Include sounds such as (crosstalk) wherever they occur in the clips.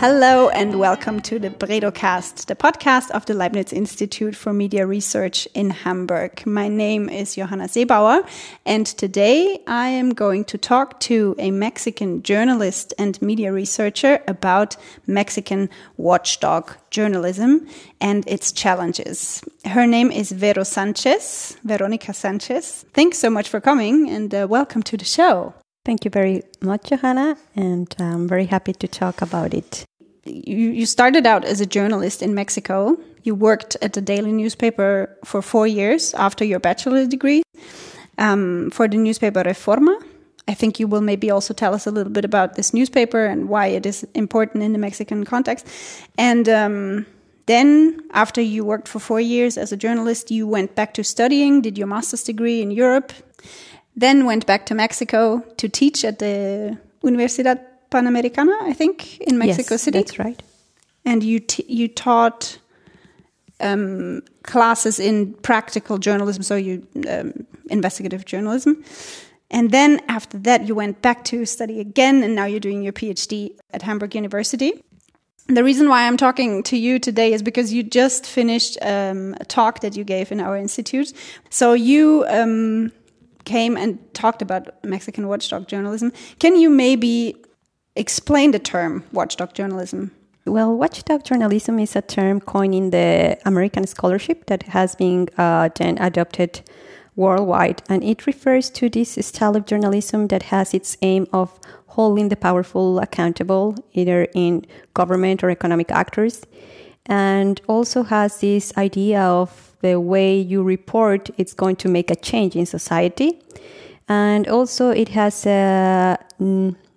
Hello and welcome to the BredowCast, the podcast of the Leibniz Institute for Media Research in Hamburg. My name is Johanna Sebauer and today I am going to talk to a Mexican journalist and media researcher about Mexican watchdog journalism and its challenges. Her name is Vero Sanchez, Veronica Sanchez. Thanks so much for coming and uh, welcome to the show. Thank you very much, Johanna, and I'm very happy to talk about it you, you started out as a journalist in Mexico. You worked at the daily newspaper for four years after your bachelor's degree um, for the newspaper Reforma. I think you will maybe also tell us a little bit about this newspaper and why it is important in the Mexican context. And um, then, after you worked for four years as a journalist, you went back to studying, did your master's degree in Europe, then went back to Mexico to teach at the Universidad Panamericana, I think, in Mexico yes, City. That's right. And you you taught um, classes in practical journalism, so you um, investigative journalism. And then after that, you went back to study again, and now you're doing your PhD at Hamburg University. The reason why I'm talking to you today is because you just finished um, a talk that you gave in our institute. So you um, came and talked about Mexican watchdog journalism. Can you maybe explain the term watchdog journalism? Well, watchdog journalism is a term coined in the American scholarship that has been uh, then adopted worldwide, and it refers to this style of journalism that has its aim of holding the powerful accountable, either in government or economic actors, and also has this idea of the way you report it's going to make a change in society, and also it has a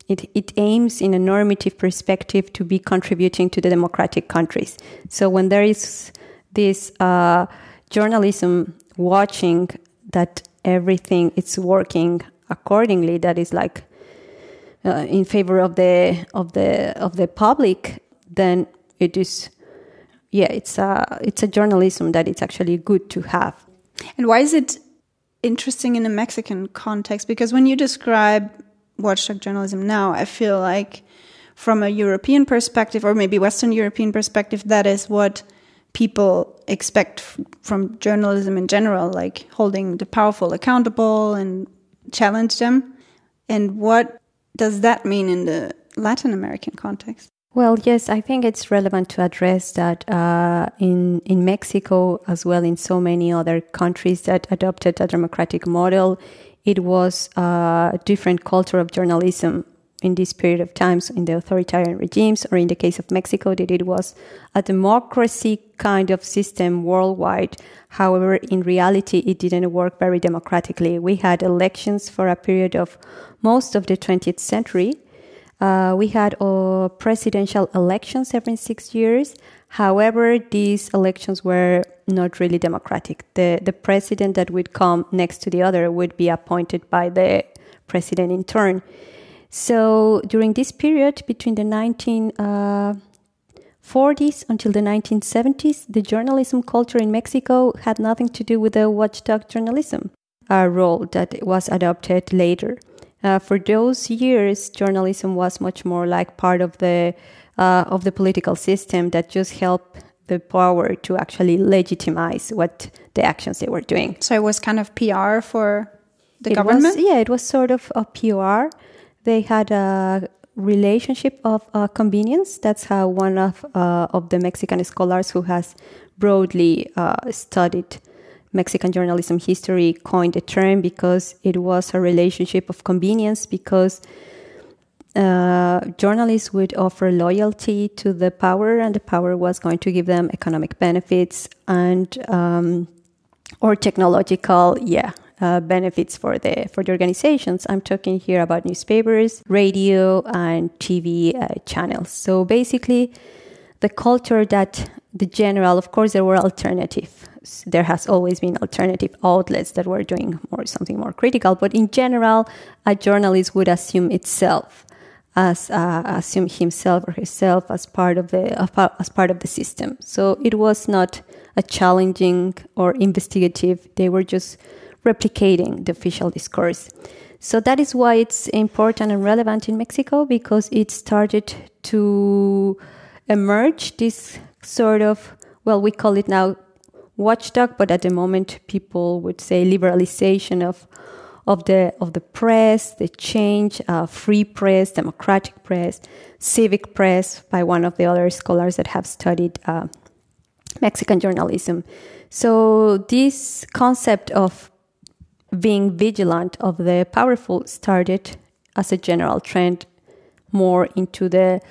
it, it aims in a normative perspective to be contributing to the democratic countries. So when there is this uh, journalism watching that everything is working accordingly, that is like uh, in favor of the of the of the public, then it is yeah, it's a it's a journalism that it's actually good to have. And why is it interesting in a Mexican context? Because when you describe watchdog journalism now, I feel like from a European perspective, or maybe Western European perspective, that is what people expect from journalism in general, like holding the powerful accountable and challenge them. And what does that mean in the Latin American context? Well, yes, I think it's relevant to address that uh, in in Mexico as well in so many other countries that adopted a democratic model it was a different culture of journalism in this period of times in the authoritarian regimes, or in the case of Mexico, that it was a democracy kind of system worldwide. However, in reality, it didn't work very democratically. We had elections for a period of most of the 20th century. Uh, we had uh, presidential elections every six years. However, these elections were not really democratic. The, the president that would come next to the other would be appointed by the president in turn. So during this period between the 1940s uh, until the 1970s, the journalism culture in Mexico had nothing to do with the watchdog journalism uh, role that was adopted later. Uh, for those years, journalism was much more like part of the uh, of the political system that just help the power to actually legitimize what the actions they were doing. So it was kind of PR for the it government? Was, yeah, it was sort of a PR. They had a relationship of uh, convenience. That's how one of, uh, of the Mexican scholars who has broadly uh, studied Mexican journalism history coined the term because it was a relationship of convenience because uh, journalists would offer loyalty to the power, and the power was going to give them economic benefits and um, or technological, yeah, uh, benefits for the for the organizations. I'm talking here about newspapers, radio, and TV uh, channels. So basically, the culture that the general, of course, there were alternatives. There has always been alternative outlets that were doing more something more critical, but in general, a journalist would assume itself as uh, assume himself or herself as part of the as part of the system. So it was not a challenging or investigative. They were just replicating the official discourse. So that is why it's important and relevant in Mexico because it started to emerge this sort of, well, we call it now watchdog, but at the moment people would say liberalization of of the of the press, the change, uh, free press, democratic press, civic press, by one of the other scholars that have studied uh, Mexican journalism. So this concept of being vigilant of the powerful started as a general trend more into the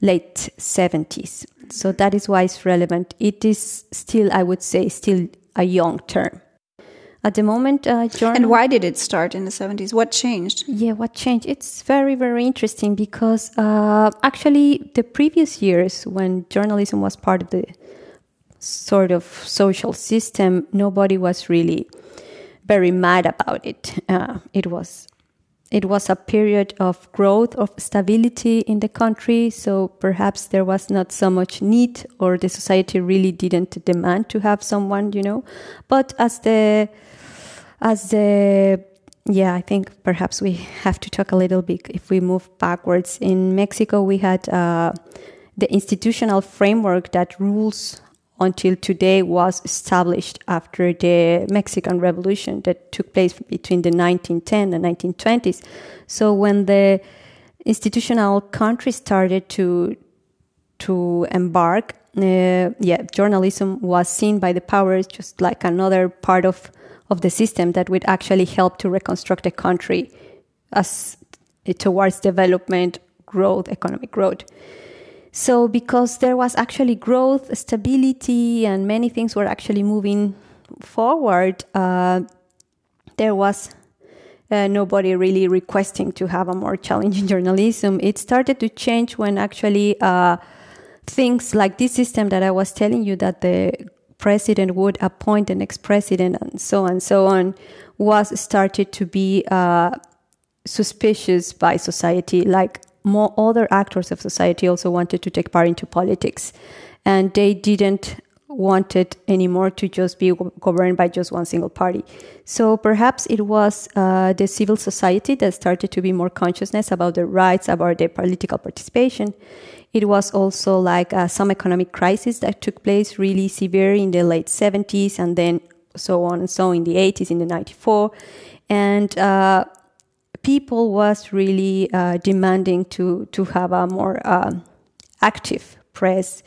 late 70s. So that is why it's relevant. It is still, I would say, still a young term. At the moment, uh, journal- and why did it start in the 70s? What changed? Yeah, what changed? It's very, very interesting because uh, actually, the previous years when journalism was part of the sort of social system, nobody was really very mad about it. Uh, it was it was a period of growth of stability in the country so perhaps there was not so much need or the society really didn't demand to have someone you know. But as the as the yeah i think perhaps we have to talk a little bit. If we move backwards in mexico we had uh, the institutional framework that rules until today was established after the Mexican Revolution that took place between the 1910 and 1920s. So when the institutional country started to to embark, uh, yeah, journalism was seen by the powers just like another part of of the system that would actually help to reconstruct the country as towards development, growth, economic growth. So, because there was actually growth, stability, and many things were actually moving forward, uh, there was uh, nobody really requesting to have a more challenging (laughs) journalism. It started to change when actually uh, things like this system that I was telling you that the president would appoint an ex-president and so on and so on was started to be uh, suspicious by society. Like more other actors of society also wanted to take part into politics, and they didn't want it anymore to just be governed by just one single party. So perhaps it was uh, the civil society that started to be more consciousness about their rights, about their political participation. It was also like uh, some economic crisis that took place really severe in the late 70s and then so on and so in the 80s, in the 94. And uh, people was really uh, demanding to to have a more uh, active press.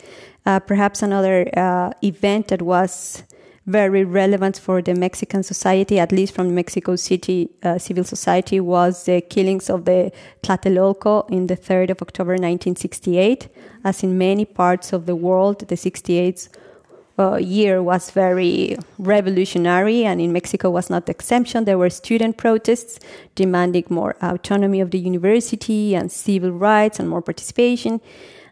Uh, perhaps another uh, event that was very relevant for the Mexican society, at least from Mexico City uh, civil society, was the killings of the Tlatelolco in the 3rd of October 1968. As in many parts of the world, the 68 uh, year was very revolutionary, and in Mexico was not the exception. There were student protests demanding more autonomy of the university and civil rights and more participation.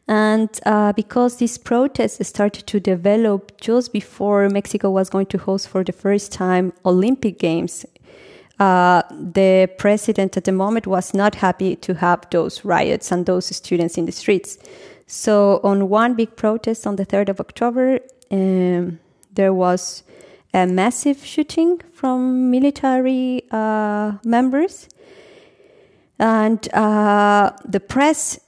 And uh, because these protests started to develop just before Mexico was going to host for the first time Olympic Games, uh, the president at the moment was not happy to have those riots and those students in the streets. So, on one big protest on the 3rd of October, um, there was a massive shooting from military uh, members, and uh, the press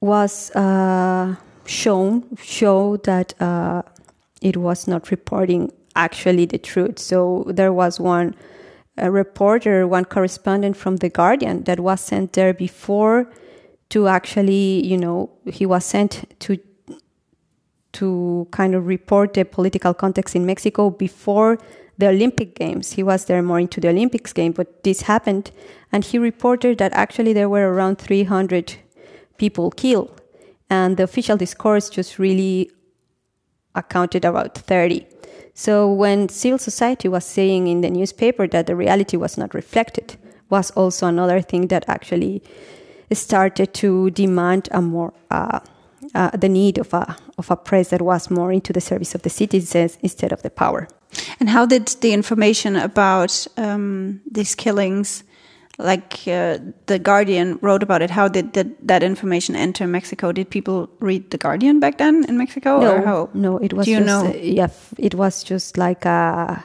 was uh, shown show that uh, it was not reporting actually the truth. So there was one reporter, one correspondent from the Guardian that was sent there before to actually, you know, he was sent to to kind of report the political context in Mexico before the Olympic Games. He was there more into the Olympics game, but this happened, and he reported that actually there were around 300 people killed, and the official discourse just really accounted about 30. So when civil society was saying in the newspaper that the reality was not reflected, was also another thing that actually started to demand a more uh, uh, the need of a of a press that was more into the service of the citizens instead of the power. And how did the information about um, these killings like uh, the Guardian wrote about it. How did, did that information enter Mexico? Did people read the Guardian back then in Mexico? no, or how? no, it was Do you just know? uh, yeah, it was just like a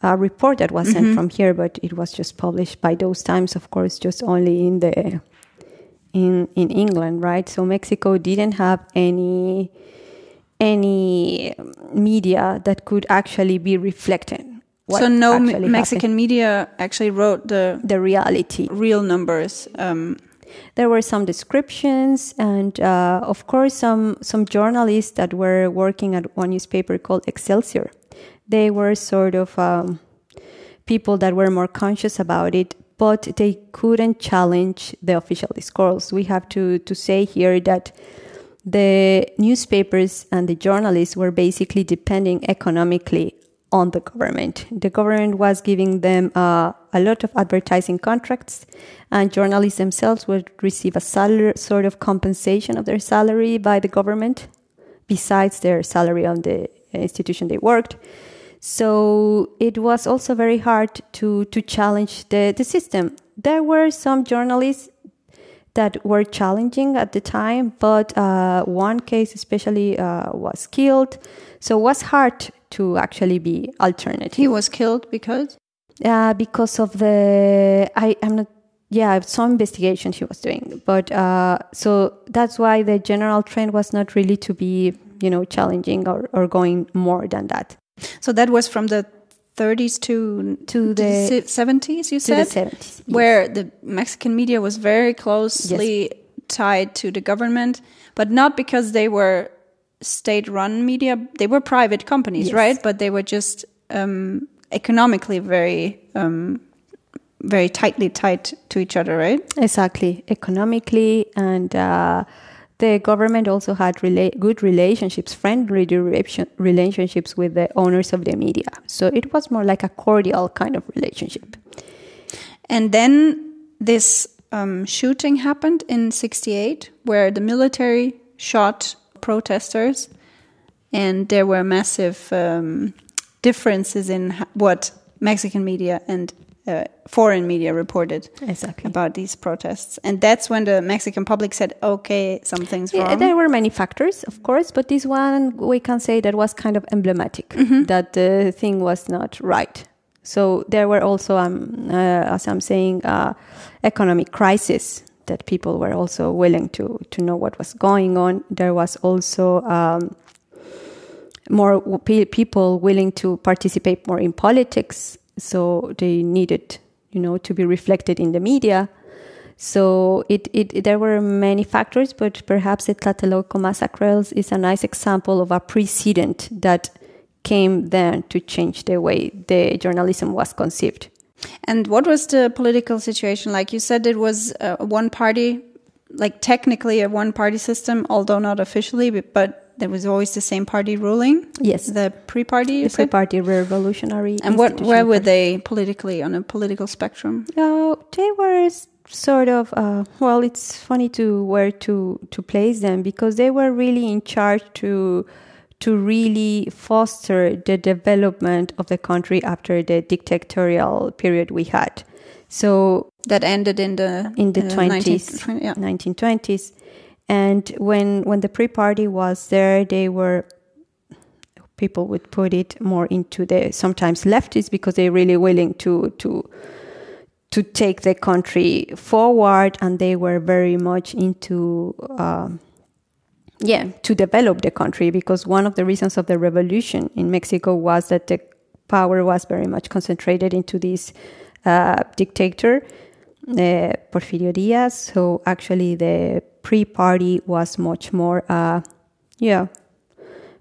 a report that was sent from here, but it was just published by those times, of course, just only in the in in England, right? So Mexico didn't have any any media that could actually be reflected. so no actually Me- happened. Mexican media actually wrote the the reality. real numbers. Um, there were some descriptions and uh, of course some some journalists that were working at one newspaper called excelsior they were sort of um, people that were more conscious about it but they couldn't challenge the official discourse we have to to say here that the newspapers and the journalists were basically depending economically on the government. The government was giving them uh, a lot of advertising contracts, and journalists themselves would receive a salary, sort of compensation of their salary by the government, besides their salary on the institution they worked. So it was also very hard to to challenge the, the system. There were some journalists that were challenging at the time, but uh, one case especially uh, was killed. So it was hard to actually be alternative he was killed because uh, because of the I am not yeah some investigation he was doing, but uh, so that's why the general trend was not really to be you know challenging or, or going more than that so that was from the 30s to To the- si- 70s. You said seventies. where the Mexican media was very closely tied to the government, but not because they were state-run media. They were private companies, Yes. right? But they were just um, economically very, um, very tightly tied to each other, right? Exactly, economically, and uh, the government also had rela- good relationships, friendly relationships with the owners of the media. So it was more like a cordial kind of relationship. And then this um, shooting happened in 68, where the military shot protesters, and there were massive um, differences in what Mexican media and uh, foreign media reported Exactly. about these protests. And that's when the Mexican public said, okay, something's Yeah, wrong. there were many factors, of course, but this one we can say that was kind of emblematic that the thing was not right. So there were also, um, uh, as I'm saying, uh, economic crisis that people were also willing to to know what was going on. There was also um, more pe- people willing to participate more in politics, so they needed, you know, to be reflected in the media. So it, it there were many factors, but perhaps the Tlatelolco massacres is a nice example of a precedent that came then to change the way the journalism was conceived. And what was the political situation like? You said it was uh, one party, like technically a one party system, although not officially, but there was always the same party ruling. Yes, The PRI party, the? PRI-Party Revolutionary. And what, where were they politically on a political spectrum? Uh, they were sort of uh, well. It's funny to where to to place them because they were really in charge to to really foster the development of the country after the dictatorial period we had. So That ended in the in the uh, 20s, 1920 yeah. 1920s, and when when the PRI-party was there, they were people would put it more into the sometimes leftists because they're really willing to to to take the country forward, and they were very much into. Um, yeah, to develop the country because one of the reasons of the revolution in Mexico was that the power was very much concentrated into this uh, dictator, uh, Porfirio Diaz. So actually, the PRI-party was much more, uh, yeah,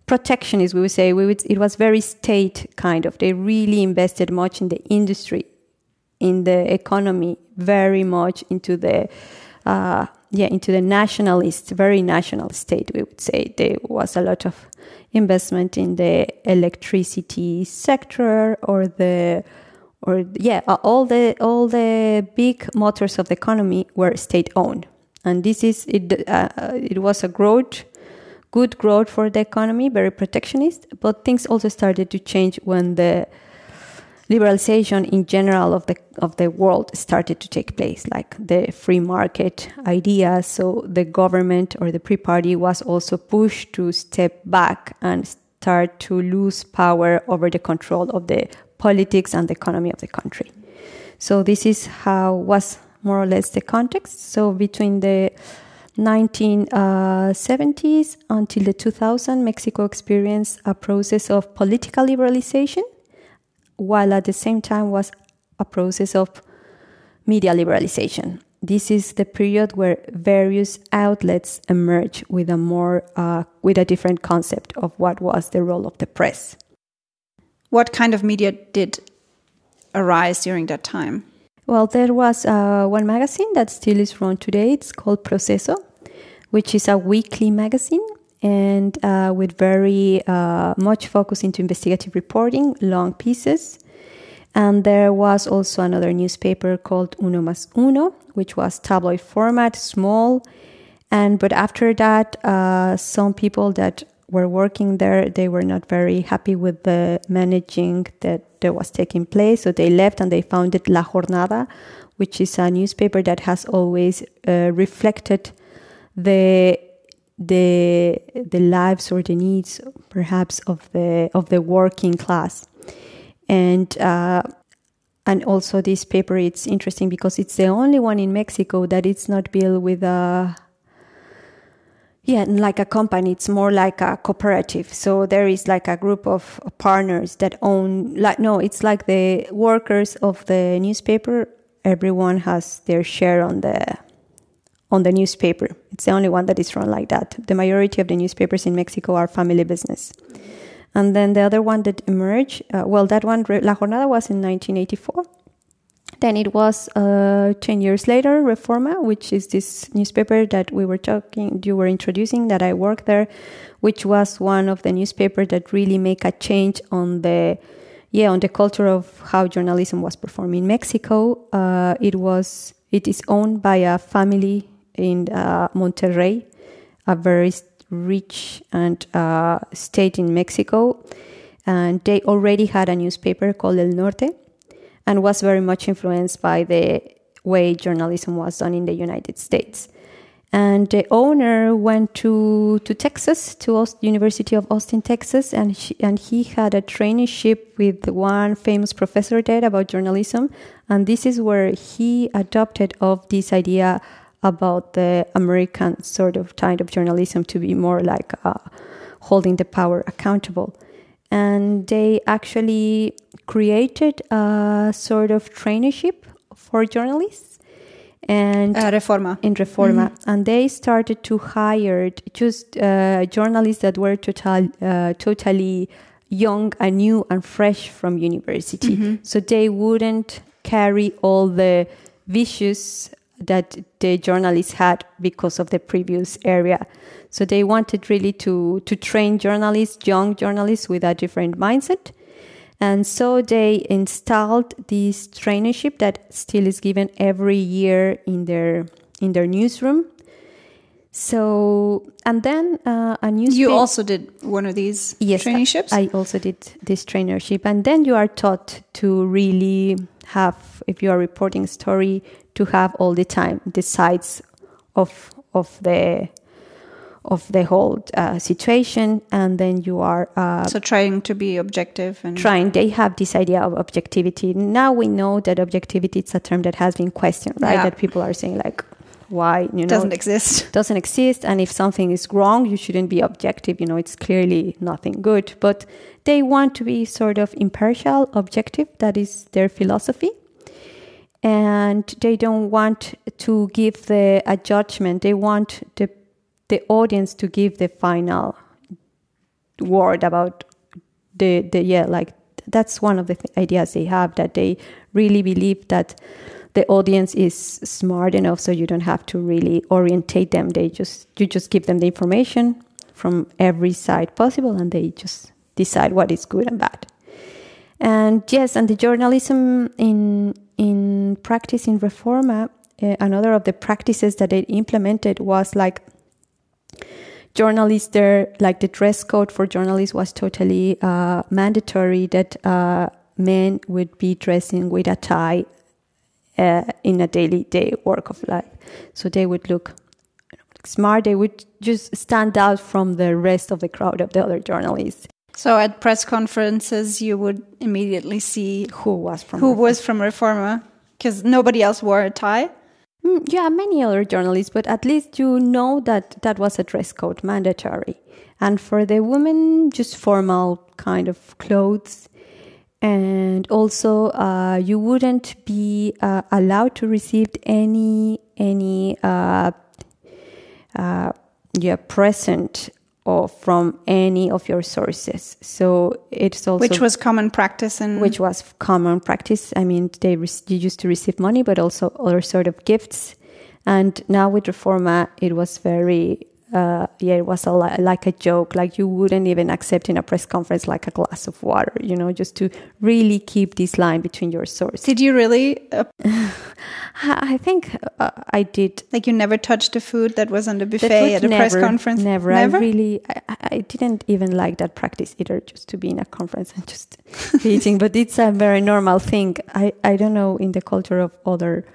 protectionist. We would say we would. It was very state kind of. They really invested much in the industry, in the economy, very much into the. Uh, yeah, into the nationalist, very national state, we would say. There was a lot of investment in the electricity sector or the or yeah, uh, all the all the big motors of the economy were state owned, and this is it. Uh, it was a growth, good growth for the economy, very protectionist. But things also started to change when the liberalization in general of the of the world started to take place, like the free market idea. So the government or the PRI party was also pushed to step back and start to lose power over the control of the politics and the economy of the country. So this is how was more or less the context. So between the 1970s until the 2000, Mexico experienced a process of political liberalization, while at the same time was a process of media liberalization. This is the period where various outlets emerge with a more uh, with a different concept of what was the role of the press. What kind of media did arise during that time? Well, there was uh, one magazine that still is run today. It's called Proceso, which is a weekly magazine and uh, with very uh, much focus into investigative reporting, long pieces. And there was also another newspaper called Uno Mas Uno, which was tabloid format, small. And but after that, uh, some people that were working there, they were not very happy with the managing that there was taking place. So they left and they founded La Jornada, which is a newspaper that has always uh, reflected the the the lives or the needs perhaps of the of the working class and uh, and also this paper it's interesting because it's the only one in Mexico that it's not built with a yeah, like a company, it's more like a cooperative. So there is like a group of partners that own, like, no, it's like the workers of the newspaper. Everyone has their share on the, on the newspaper. It's the only one that is run like that. The majority of the newspapers in Mexico are family business. And then the other one that emerged, uh, well, that one, La Jornada was in 1984. Then it was uh, 10 years later, Reforma, which is this newspaper that we were talking, you were introducing, that I worked there, which was one of the newspapers that really make a change on the, yeah, on the culture of how journalism was performed in Mexico. Uh, it was, it is owned by a family in uh, Monterrey, a very rich and uh, state in Mexico, and they already had a newspaper called El Norte and was very much influenced by the way journalism was done in the United States. And the owner went to, to Texas, to Aust- University of Austin, Texas, and, she, and he had a traineeship with one famous professor there about journalism. And this is where he adopted of this idea about the American sort of kind of journalism to be more like uh, holding the power accountable and they actually created a sort of traineeship for journalists and uh, reforma in reforma mm-hmm. and they started to hire just uh, journalists that were total, uh, totally young and new and fresh from university mm-hmm. so they wouldn't carry all the vicious that the journalists had because of the previous area so they wanted really to, to train journalists, young journalists with a different mindset. And so they installed this traineeship that still is given every year in their in their newsroom. So and then uh, a newspaper. You also did one of these yes, traineeships. I, I also did this traineeship, and then you are taught to really have, if you are reporting a story, to have all the time the sides of of the of the whole uh, situation and then you are uh, so trying to be objective and trying they have this idea of objectivity. Now we know that objectivity is a term that has been questioned right? Yeah. that people are saying like why you know doesn't exist. (laughs) doesn't exist. And if something is wrong you shouldn't be objective. You know it's clearly nothing good. But they want to be sort of impartial objective. That is their philosophy and they don't want to give the a judgment. They want the the audience to give the final word about the the yeah like that's one of the th- ideas they have that they really believe that the audience is smart enough so you don't have to really orientate them. They just you just give them the information from every side possible and they just decide what is good and bad. And yes and the journalism in in practice in reforma uh, another of the practices that they implemented was like journalists there, like the dress code for journalists was totally uh, mandatory that uh, men would be dressing with a tie uh, in a daily day work of life. So they would look smart. They would just stand out from the rest of the crowd of the other journalists. So at press conferences, you would immediately see Who was from who Reforma. was from Reforma because nobody else wore a tie. Mm, yeah, many other journalists, but at least you know that that was a dress code mandatory. And for the women, just formal kind of clothes. And also, uh, you wouldn't be uh, allowed to receive any any uh, uh, yeah present or from any of your sources. So it's also which was common practice and which was common practice. I mean, they re- you used to receive money, but also other sort of gifts. And now with Reforma, it was very, uh, yeah, it was a li- like a joke. Like you wouldn't even accept in a press conference like a glass of water, you know, just to really keep this line between your sources. Did you really uh, (sighs) I think uh, I did. like you never touched the food that was on the The buffet food, at a press never, conference? Never. I really, I, I- didn't even like that practice either, just to be in a conference and just (laughs) eating. But it's a very normal thing. I, I don't know in the culture of other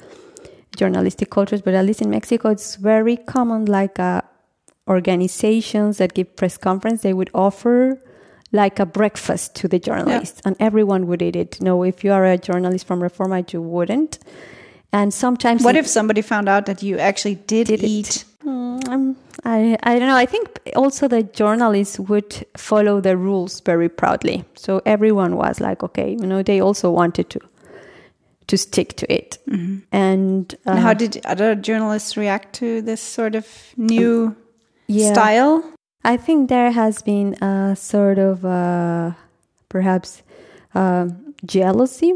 journalistic cultures, but at least in Mexico, it's very common. Like uh, organizations that give press conference, they would offer like a breakfast to the journalists, and everyone would eat it. No, if you are a journalist from Reforma, you wouldn't. And sometimes, What if somebody found out that you actually did, Did it. eat? Mm, I, I don't know. I think also the journalists would follow the rules very proudly. So everyone was like, okay, you know, they also wanted to to stick to it. And, uh, And how did other journalists react to this sort of new yeah, style? I think there has been a sort of uh, perhaps um jealousy,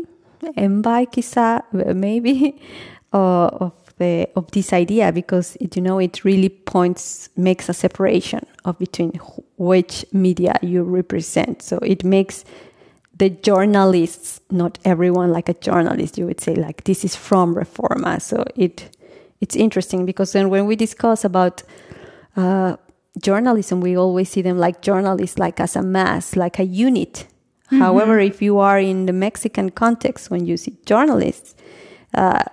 envy, quizá, maybe, (laughs) uh, of the of this idea because it, you know it really points makes a separation of between wh- which media you represent. So it makes the journalists, not everyone like a journalist, you would say like this is from Reforma. So it it's interesting because then when we discuss about uh, journalism, we always see them like journalists, like as a mass, like a unit. However, if you are in the Mexican context, when you see journalists, uh,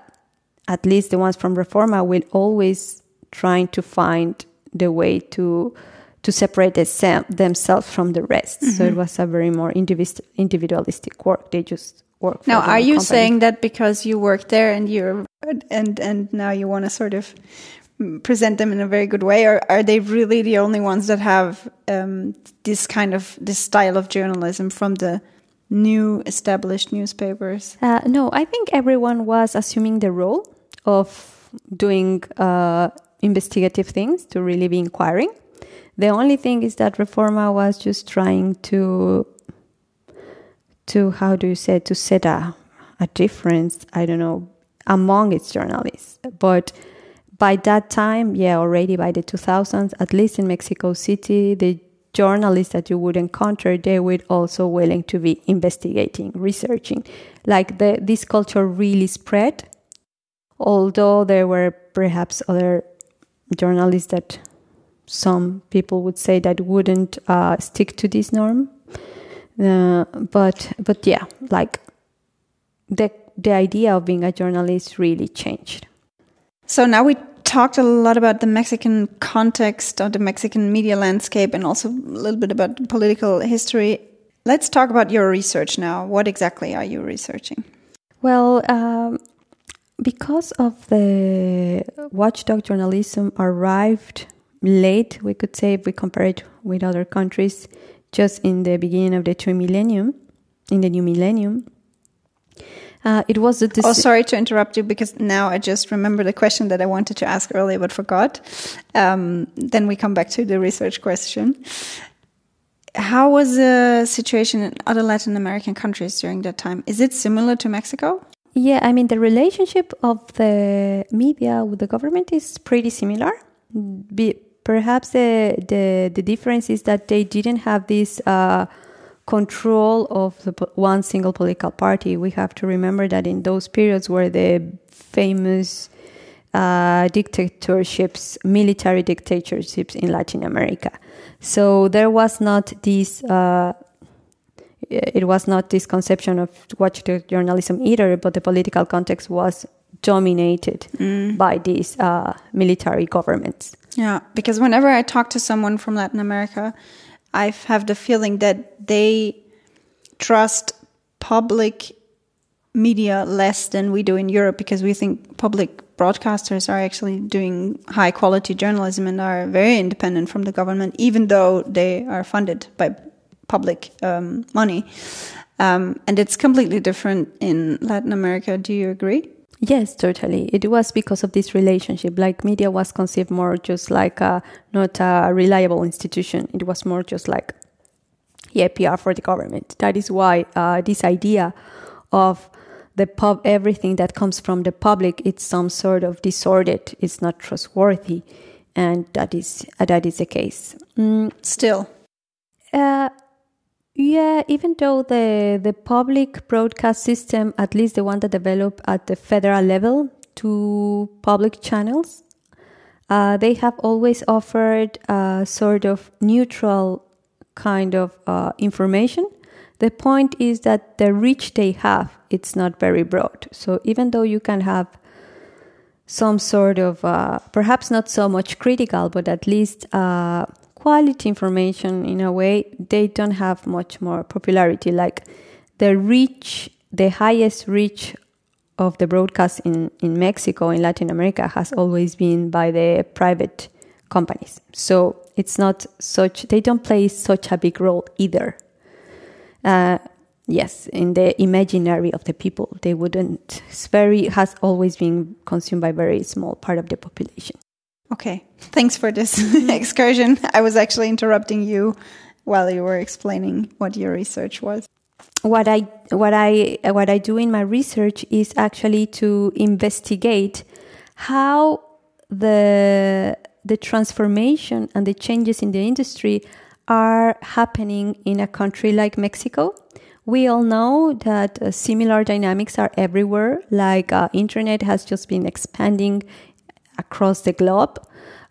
at least the ones from Reforma will always trying to find the way to to separate themse- themselves from the rest. So it was a very more individualistic work. They just work. For Now, are you company. saying that because you work there and you're and and now you want to sort of present them in a very good way, or are they really the only ones that have um, this kind of this style of journalism from the new established newspapers? Uh, no, I think everyone was assuming the role of doing uh, investigative things to really be inquiring. The only thing is that Reforma was just trying to to how do you say to set a a difference. I don't know among its journalists, but by that time, yeah, already by the 2000s, at least in Mexico City, the journalists that you would encounter, they were also willing to be investigating, researching. Like the, this culture really spread, although there were perhaps other journalists that some people would say that wouldn't uh, stick to this norm. Uh, but but yeah, like the the idea of being a journalist really changed. So now we talked a lot about the Mexican context of the Mexican media landscape and also a little bit about political history. Let's talk about your research now. What exactly are you researching? Well, um, because of the watchdog journalism arrived late, we could say, if we compare it with other countries, just in the beginning of the new millennium, in the new millennium. Uh, it was a Oh, sorry to interrupt you because now I just remember the question that I wanted to ask earlier but forgot. Um, then we come back to the research question. How was the situation in other Latin American countries during that time? Is it similar to Mexico? Yeah, I mean, the relationship of the media with the government is pretty similar. Be, perhaps the, the, the difference is that they didn't have this uh, control of the, one single political party. We have to remember that in those periods where the famous uh, dictatorships, military dictatorships in Latin America. So there was not this. Uh, it was not this conception of watchdog journalism either, but the political context was dominated by these uh, military governments. Yeah, because whenever I talk to someone from Latin America, I have the feeling that they trust public media less than we do in Europe because we think public broadcasters are actually doing high quality journalism and are very independent from the government, even though they are funded by public um, money. Um, and it's completely different in Latin America. Do you agree? Yes, totally. It was because of this relationship. Like media was conceived more just like a, not a reliable institution. It was more just like yeah, PR for the government. That is why uh, this idea of the pub, everything that comes from the public, it's some sort of disordered. It's not trustworthy, and that is uh, that is the case. Mm, Still. uh, yeah, even though the the public broadcast system, at least the one that developed at the federal level to public channels, uh, they have always offered a sort of neutral kind of uh, information. The point is that the reach they have, it's not very broad. So even though you can have some sort of, uh, perhaps not so much critical, but at least uh, quality information in a way, they don't have much more popularity. Like the reach, the highest reach of the broadcast in, in Mexico, in Latin America, has always been by the private companies. So it's not such, they don't play such a big role either. Uh, yes, in the imaginary of the people, they wouldn't, it's very, has always been consumed by very small part of the population. Okay. Thanks for this (laughs) excursion. I was actually interrupting you while you were explaining what your research was. what I what I what I do in my research is actually to investigate how the the transformation and the changes in the industry are happening in a country like Mexico. We all know that uh, similar dynamics are everywhere. Like uh, internet has just been expanding across the globe.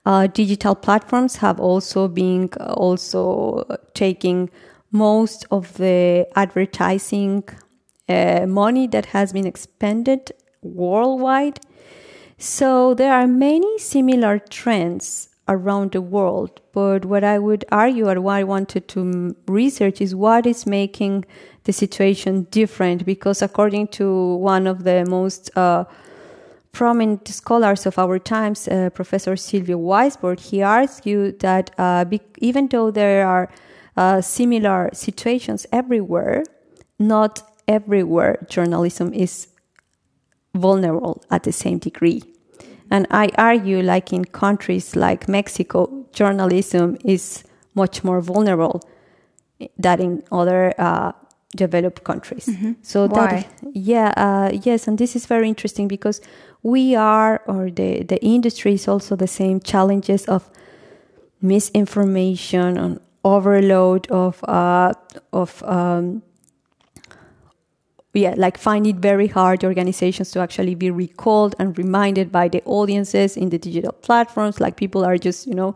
Uh, digital platforms have also been uh, also taking most of the advertising uh, money that has been expended worldwide. So there are many similar trends around the world. But what I would argue or what I wanted to research is what is making the situation different. Because according to one of the most uh, prominent scholars of our times, uh, Professor Silvio Waisbord, he argued that uh, be- even though there are uh, similar situations everywhere, not everywhere journalism is vulnerable at the same degree. And I argue, like in countries like Mexico, journalism is much more vulnerable than in other uh, developed countries. So Why? that, yeah, uh, yes, and this is very interesting because we are, or the the industry is also the same challenges of misinformation and overload of uh, of um, yeah, like find it very hard organizations to actually be recalled and reminded by the audiences in the digital platforms. Like people are just, you know,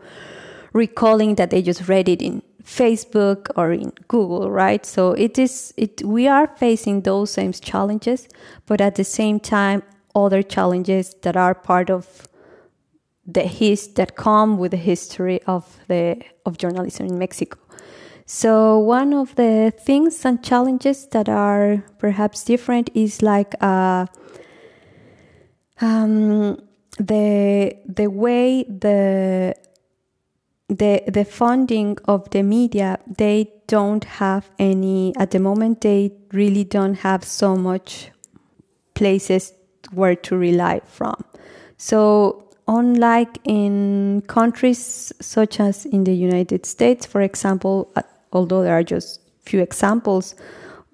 recalling that they just read it in Facebook or in Google, right? So it is, it, we are facing those same challenges, but at the same time, other challenges that are part of the his that come with the history of the of journalism in Mexico. So one of the things and challenges that are perhaps different is like uh, um, the the way the the the funding of the media they don't have any at the moment they really don't have so much places where to rely from. So unlike in countries such as in the United States, for example, uh, although there are just few examples,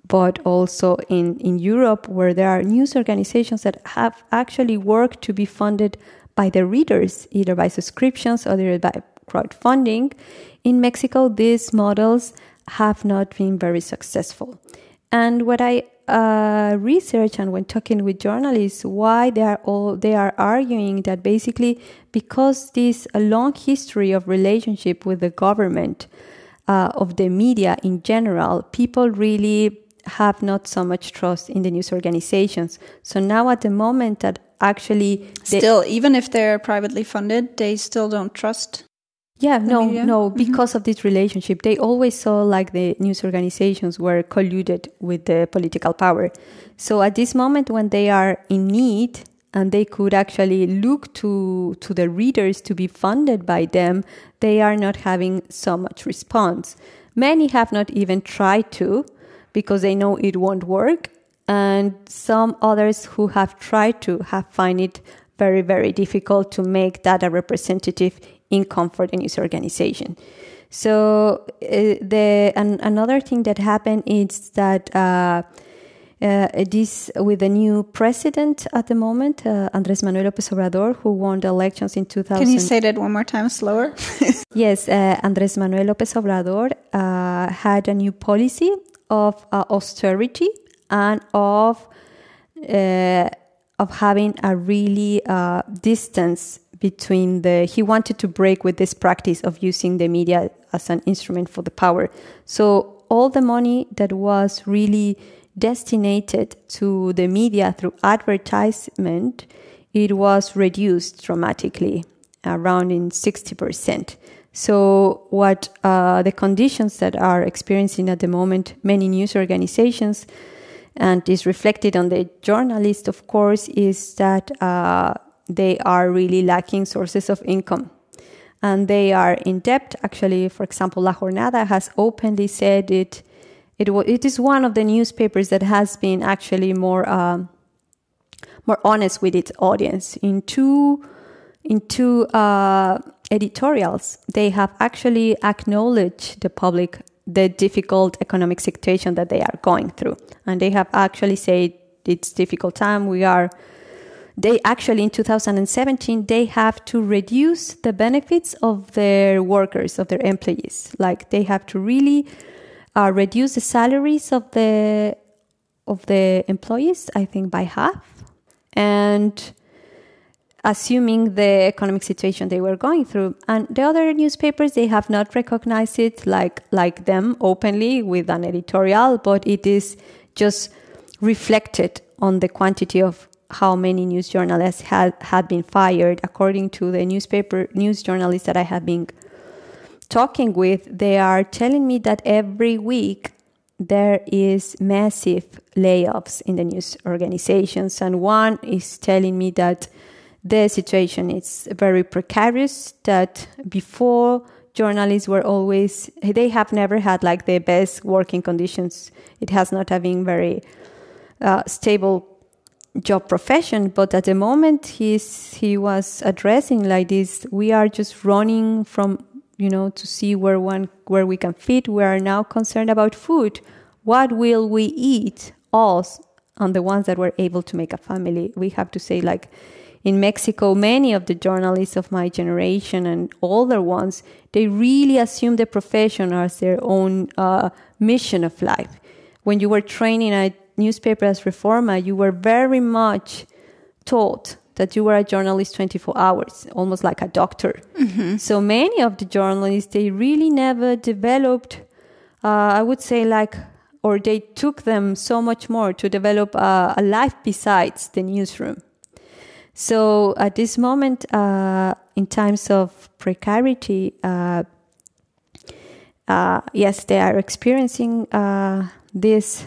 but also in, in Europe, where there are news organizations that have actually worked to be funded by the readers, either by subscriptions or by crowdfunding. In Mexico, these models have not been very successful. And what I uh, research and when talking with journalists, why they are all they are arguing that basically because this a long history of relationship with the government uh, of the media in general, people really have not so much trust in the news organizations. So now, at the moment that actually still, even if they're privately funded, they still don't trust. Yeah, no, media? no, mm-hmm. because mm-hmm. of this relationship, they always saw like the news organizations were colluded with the political power. So at this moment, when they are in need, and they could actually look to to the readers to be funded by them they are not having so much response many have not even tried to because they know it won't work and some others who have tried to have find it very very difficult to make that a representative income comfort the news organization so uh, the and another thing that happened is that uh, uh, this with the new president at the moment, uh, Andrés Manuel López Obrador, who won the elections in 2000. Can you say that one more time slower? (laughs) yes, uh, Andrés Manuel López Obrador uh, had a new policy of uh, austerity and of uh, of having a really distance between the. He wanted to break with this practice of using the media as an instrument for the power. So all the money that was really destinated to the media through advertisement, it was reduced dramatically, around in 60%. So, what uh, the conditions that are experiencing at the moment many news organizations, and is reflected on the journalists, of course, is that uh, they are really lacking sources of income. And they are in debt. Actually, for example, La Jornada has openly said it it, it is one of the newspapers that has been actually more uh, more honest with its audience. In two in two uh, editorials, they have actually acknowledged the public the difficult economic situation that they are going through, and they have actually said it's difficult time. We are they actually in 2017 they have to reduce the benefits of their workers of their employees like they have to really uh, reduce the salaries of the of the employees, I think by half, and assuming the economic situation they were going through. And the other newspapers they have not recognized it like like them openly with an editorial, but it is just reflected on the quantity of how many news journalists had had been fired according to the newspaper news journalists that I have been talking with, they are telling me that every week there is massive layoffs in the news organizations, and one is telling me that the situation is very precarious. That before journalists were always they have never had like the best working conditions. It has not been very uh, stable job profession but at the moment he's he was addressing like this we are just running from you know, to see where one where we can fit. We are now concerned about food. What will we eat? Us and the ones that were able to make a family. We have to say like in Mexico, many of the journalists of my generation and older ones, they really assume the profession as their own uh, mission of life. When you were training at newspaper as Reforma, you were very much taught that you were a journalist 24 hours, almost like a doctor. Mm-hmm. So many of the journalists, they really never developed, uh, I would say, like, or they took them so much more to develop a, a life besides the newsroom. So at this moment, uh, in times of precarity, uh, uh yes, they are experiencing uh, this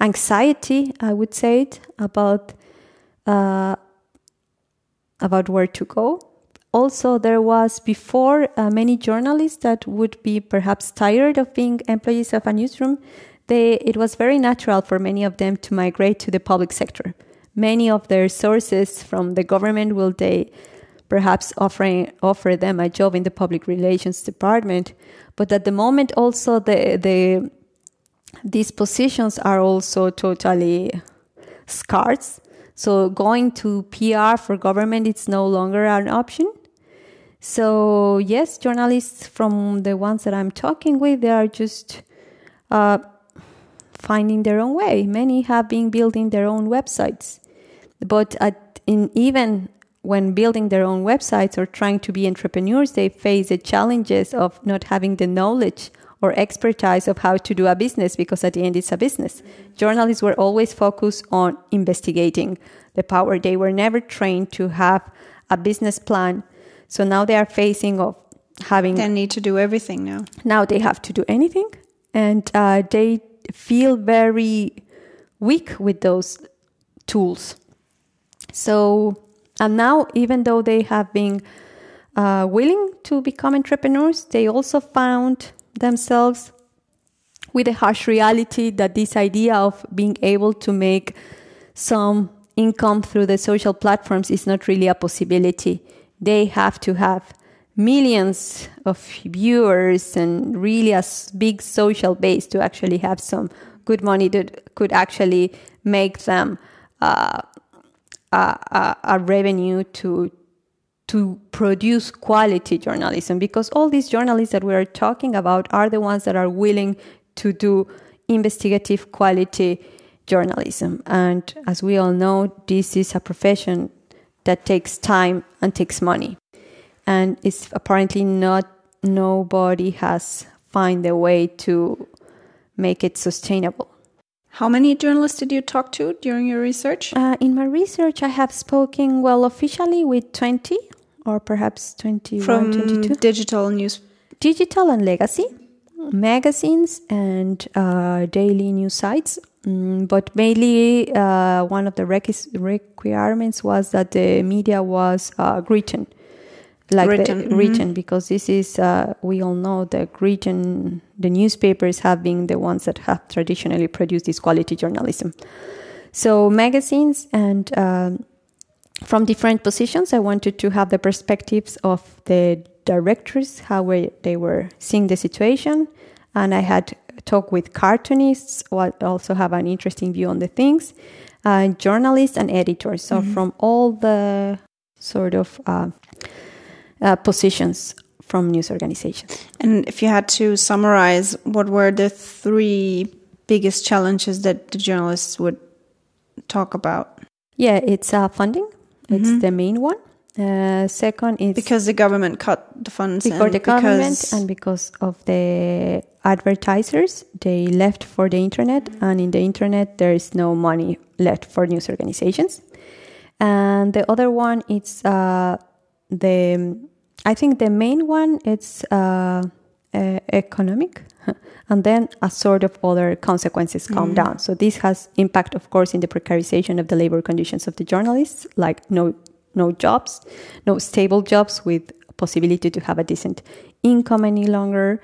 anxiety, I would say it, about uh, about where to go. Also, there was before uh, many journalists that would be perhaps tired of being employees of a newsroom. They, it was very natural for many of them to migrate to the public sector. Many of their sources from the government will they perhaps offering offer them a job in the public relations department. But at the moment, also the the these positions are also totally scarce so going to PR for government it's no longer an option. So yes, journalists from the ones that I'm talking with, they are just uh, finding their own way. Many have been building their own websites, but at, in even when building their own websites or trying to be entrepreneurs, they face the challenges of not having the knowledge or expertise of how to do a business because at the end it's a business. Journalists were always focused on investigating the power. They were never trained to have a business plan. So now they are facing of having They need to do everything now. now they have to do anything and uh, they feel very weak with those tools so and now even though they have been uh, willing to become entrepreneurs they also found themselves with the harsh reality that this idea of being able to make some income through the social platforms is not really a possibility. They have to have millions of viewers and really a big social base to actually have some good money that could actually make them uh, a, a, a revenue to to produce quality journalism because all these journalists that we are talking about are the ones that are willing to do investigative quality journalism. And as we all know this is a profession that takes time and takes money. And it's apparently not nobody has find a way to make it sustainable. How many journalists did you talk to during your research? uh, in my research i have spoken well officially with 20 or perhaps 21 From 22 digital news. digital and legacy. Magazines and uh, daily news sites. Mm, but mainly uh, one of the requis- requirements was that the media was uh, written. Like Written, the mhm. written because this is uh, we all know the written the newspapers have been the ones that have traditionally produced this quality journalism. So magazines and um, from different positions i wanted to have the perspectives of the directors how we, they were seeing the situation. And i had talked with cartoonists who also have an interesting view on the things uh, journalists and editors. So from all the sort of uh, uh, positions from news organizations. And if you had to summarize, what were the three biggest challenges that the journalists would talk about? yeah it's uh, funding it's Mhm. the main one uh, second is Because the government cut the funds. because the government because- and because of the advertisers they left for the internet and in the internet there is no money left for news organizations and the other one it's uh, the i think the main one it's uh, uh, economic (laughs) and then a sort of other consequences come down. So this has impact of course in the precarization of the labor conditions of the journalists like no no jobs no stable jobs with possibility to have a decent income any longer.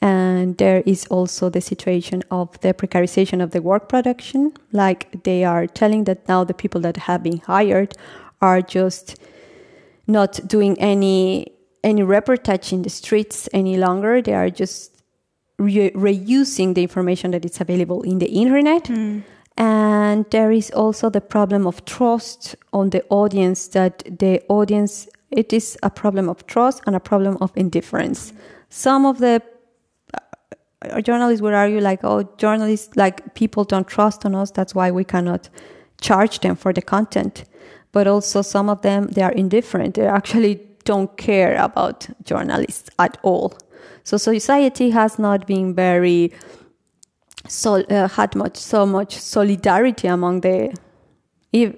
And there is also the situation of the precarization of the work production. Like they are telling that now the people that have been hired are just not doing any any reportage in the streets any longer. They are just re- reusing the information that is available in the internet. And there is also the problem of trust on the audience that the audience it is a problem of trust and a problem of indifference. Some of the uh, journalists would argue like oh journalists like people don't trust on us that's why we cannot charge them for the content. But also some of them they are indifferent. They're actually don't care about journalists at all. So society has not been very so uh, had much so much solidarity among the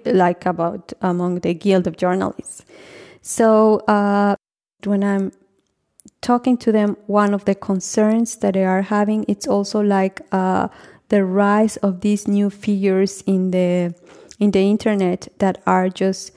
like about among the guild of journalists. So uh, when i'm talking to them one of the concerns that they are having it's also like uh, the rise of these new figures in the in the internet that are just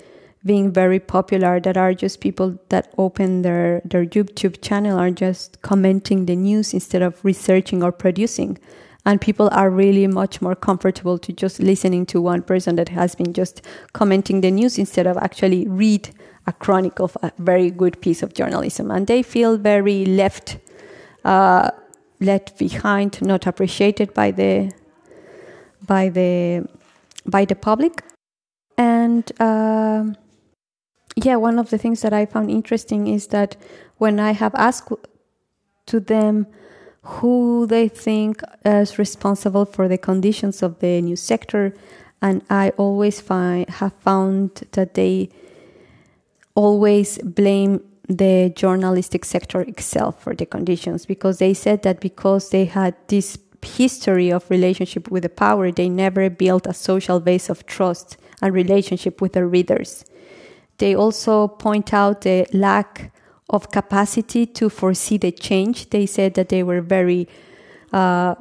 being very popular that are just people that open their their youtube channel are just commenting the news instead of researching or producing. And people are really much more comfortable to just listening to one person that has been just commenting the news instead of actually read a chronicle of a very good piece of journalism. And they feel very left uh, left behind not appreciated by the by the by the public. And um, yeah one of the things that i found interesting is that when i have asked to them who they think is responsible for the conditions of the news sector and i always find have found that they always blame the journalistic sector itself for the conditions because they said that because they had this history of relationship with the power, they never built a social base of trust and relationship with the readers. They also point out the lack of capacity to foresee the change. They said that they were very uh,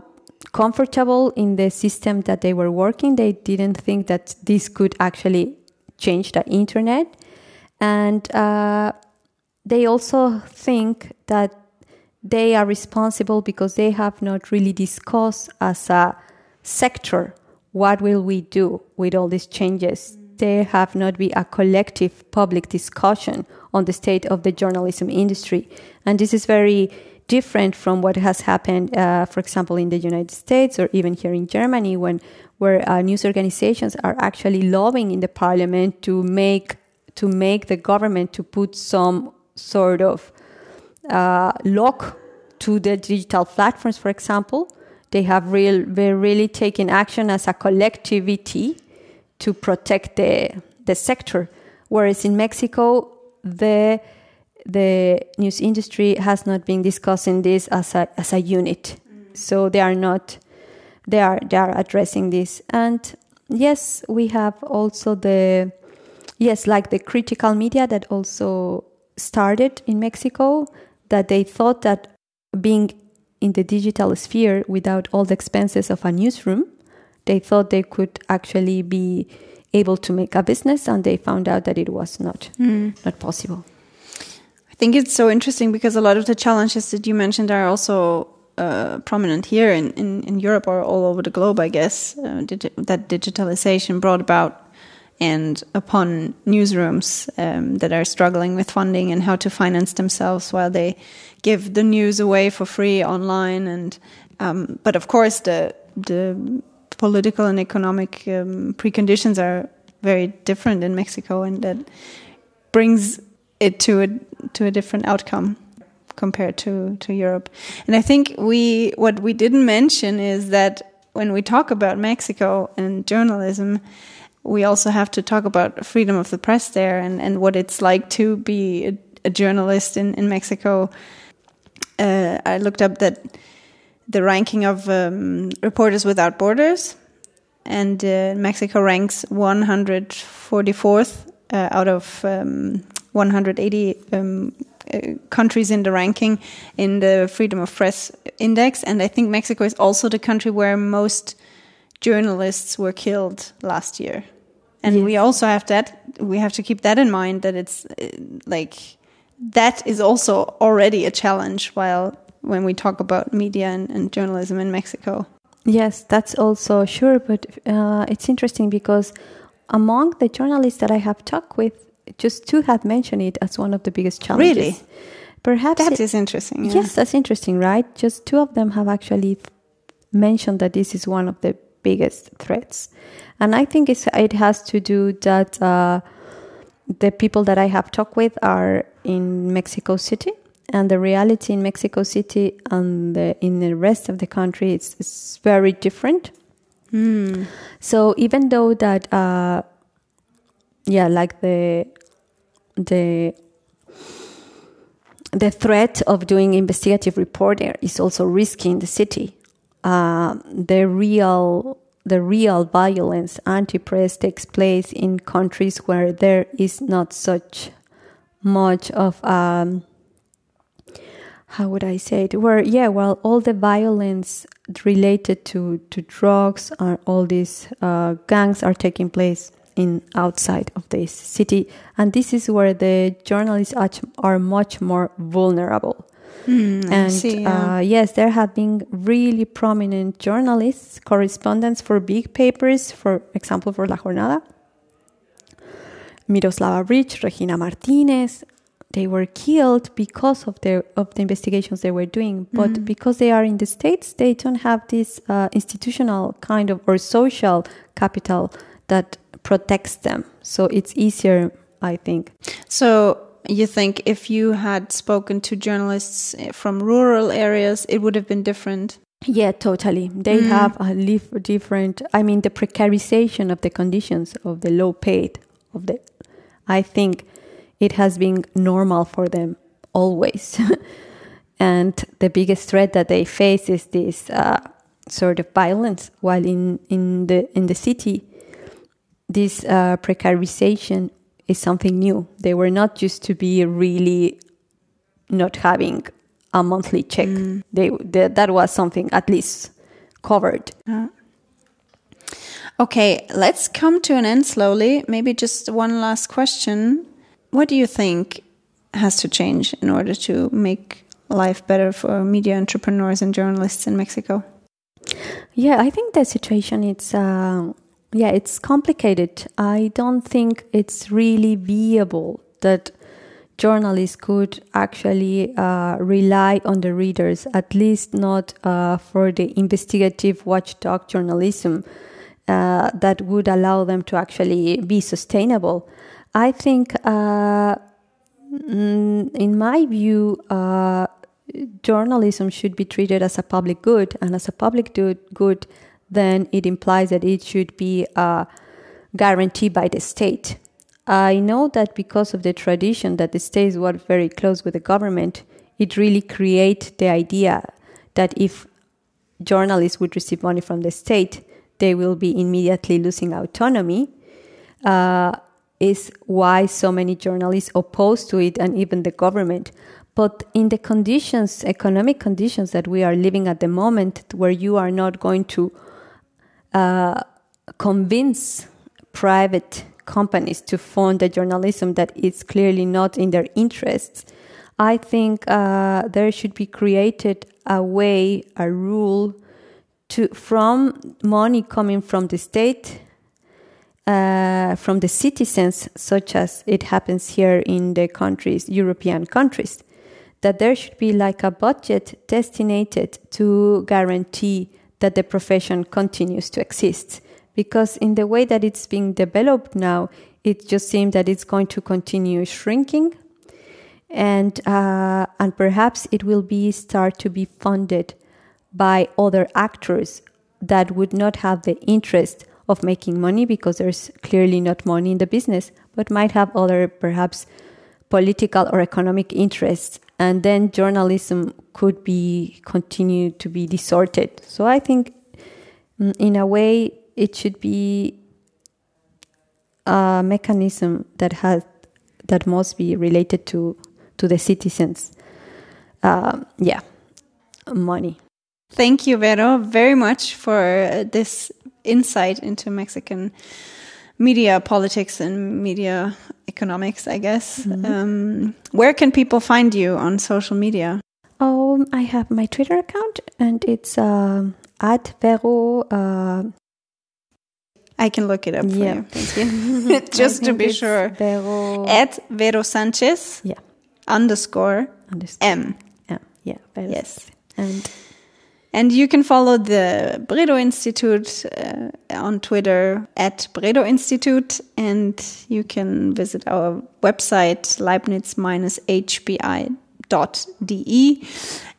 comfortable in the system that they were working. They didn't think that this could actually change the internet. And uh, they also think that they are responsible because they have not really discussed as a sector what will we do with all these changes there have not been a collective public discussion on the state of the journalism industry and this is very different from what has happened uh, for example in the united states or even here in germany when where uh, news organizations are actually lobbying in the parliament to make to make the government to put some sort of uh, lock to the digital platforms, for example. They have real, they're really taken action as a collectivity to protect the, the sector. Whereas in Mexico, the, the news industry has not been discussing this as a, as a unit. Mm. So they are not, they are, they are addressing this. And yes, we have also the, yes, like the critical media that also started in Mexico that they thought that being in the digital sphere without all the expenses of a newsroom, they thought they could actually be able to make a business and they found out that it was not mm. not possible. I think it's so interesting because a lot of the challenges that you mentioned are also uh, prominent here in, in, in, Europe or all over the globe, I guess, uh, digi that digitalization brought about and upon newsrooms um, that are struggling with funding and how to finance themselves while they give the news away for free online. And um, but of course, the the political and economic um, preconditions are very different in Mexico, and that brings it to a to a different outcome compared to to Europe. And I think we what we didn't mention is that when we talk about Mexico and journalism we also have to talk about freedom of the press there and, and what it's like to be a, a journalist in, in Mexico. Uh, I looked up that the ranking of um, Reporters Without Borders, and uh, Mexico ranks 144th uh, out of um, 180 um, uh, countries in the ranking in the Freedom of Press Index. And I think Mexico is also the country where most journalists were killed last year. And yes. we also have that, we have to keep that in mind that it's uh, like, that is also already a challenge while when we talk about media and, and journalism in Mexico. Yes, that's also sure. But uh, it's interesting because among the journalists that I have talked with, just two have mentioned it as one of the biggest challenges. Really? Perhaps that it, is interesting. Yeah. Yes, that's interesting, right? Just two of them have actually mentioned that this is one of the biggest threats. And I think it has to do that uh, the people that I have talked with are in Mexico City, and the reality in Mexico City and the, in the rest of the country is, is very different. Mm. So even though that, uh, yeah, like the the the threat of doing investigative reporting is also risky in the city uh, the real the real violence anti-press takes place in countries where there is not such much of um, how would I say it? Where yeah, well, all the violence related to to drugs or all these uh, gangs are taking place in outside of this city, and this is where the journalists are much more vulnerable. Mm, and see, yeah. uh, yes, there have been really prominent journalists, correspondents for big papers, for example, for La Jornada. Miroslava Breach, Regina Martinez, they were killed because of the of the investigations they were doing. But mm. because they are in the states, they don't have this uh, institutional kind of or social capital that protects them. So it's easier, I think. So you think if you had spoken to journalists from rural areas, it would have been different? Yeah, totally. They mm. have a live different. I mean, the precarization of the conditions of the low paid of the. I think it has been normal for them always. (laughs) and the biggest threat that they face is this uh, sort of violence. While in, in the in the city, this uh, precarization is something new. They were not used to be really not having a monthly check. Mm. They, they, that was something at least covered. Uh. Okay, let's come to an end slowly. Maybe just one last question. What do you think has to change in order to make life better for media entrepreneurs and journalists in Mexico? Yeah, I think the situation it's uh, yeah, it's complicated. I don't think it's really viable that journalists could actually uh, rely on the readers, at least not uh, for the investigative watchdog journalism uh, that would allow them to actually be sustainable. I think, uh, mm, in my view, uh, journalism should be treated as a public good, and as a public good, then it implies that it should be uh, guaranteed by the state. I know that because of the tradition that the states were very close with the government, it really created the idea that if journalists would receive money from the state, they will be immediately losing autonomy. Uh, is why so many journalists oppose to it and even the government. But in the conditions, economic conditions that we are living at the moment, where you are not going to uh, convince private companies to fund the journalism that is clearly not in their interests, I think uh, there should be created a way, a rule to from money coming from the state, uh, from the citizens, such as it happens here in the countries, European countries, that there should be like a budget designated to guarantee that the profession continues to exist. Because in the way that it's being developed now, it just seems that it's going to continue shrinking, and uh, and perhaps it will be start to be funded by other actors that would not have the interest of making money because there's clearly not money in the business, but might have other perhaps political or economic interests, and then journalism could be continue to be distorted. So I think, mm, in a way, it should be a mechanism that has that must be related to to the citizens. Uh, yeah, money. Thank you, Vero, very much for this insight into Mexican media politics and media economics. I guess. Mm -hmm. um, where can people find you on social media? Oh, I have my Twitter account, and it's uh, at Vero uh, I can look it up for yeah, you. Thank you. (laughs) Just to be sure. Vero... At Vero Sanchez. Yeah. Underscore, underscore. M. Yeah. Yeah. Vero yes. And and you can follow the Bredow Institute uh, on Twitter at Bredow Institute, and you can visit our website leibniz-hbi.de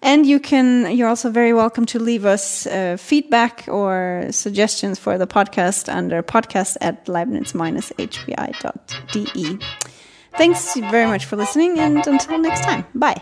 and you can you're also very welcome to leave us uh, feedback or suggestions for the podcast under podcast at leibniz-hbi.de thanks very much for listening and until next time. Bye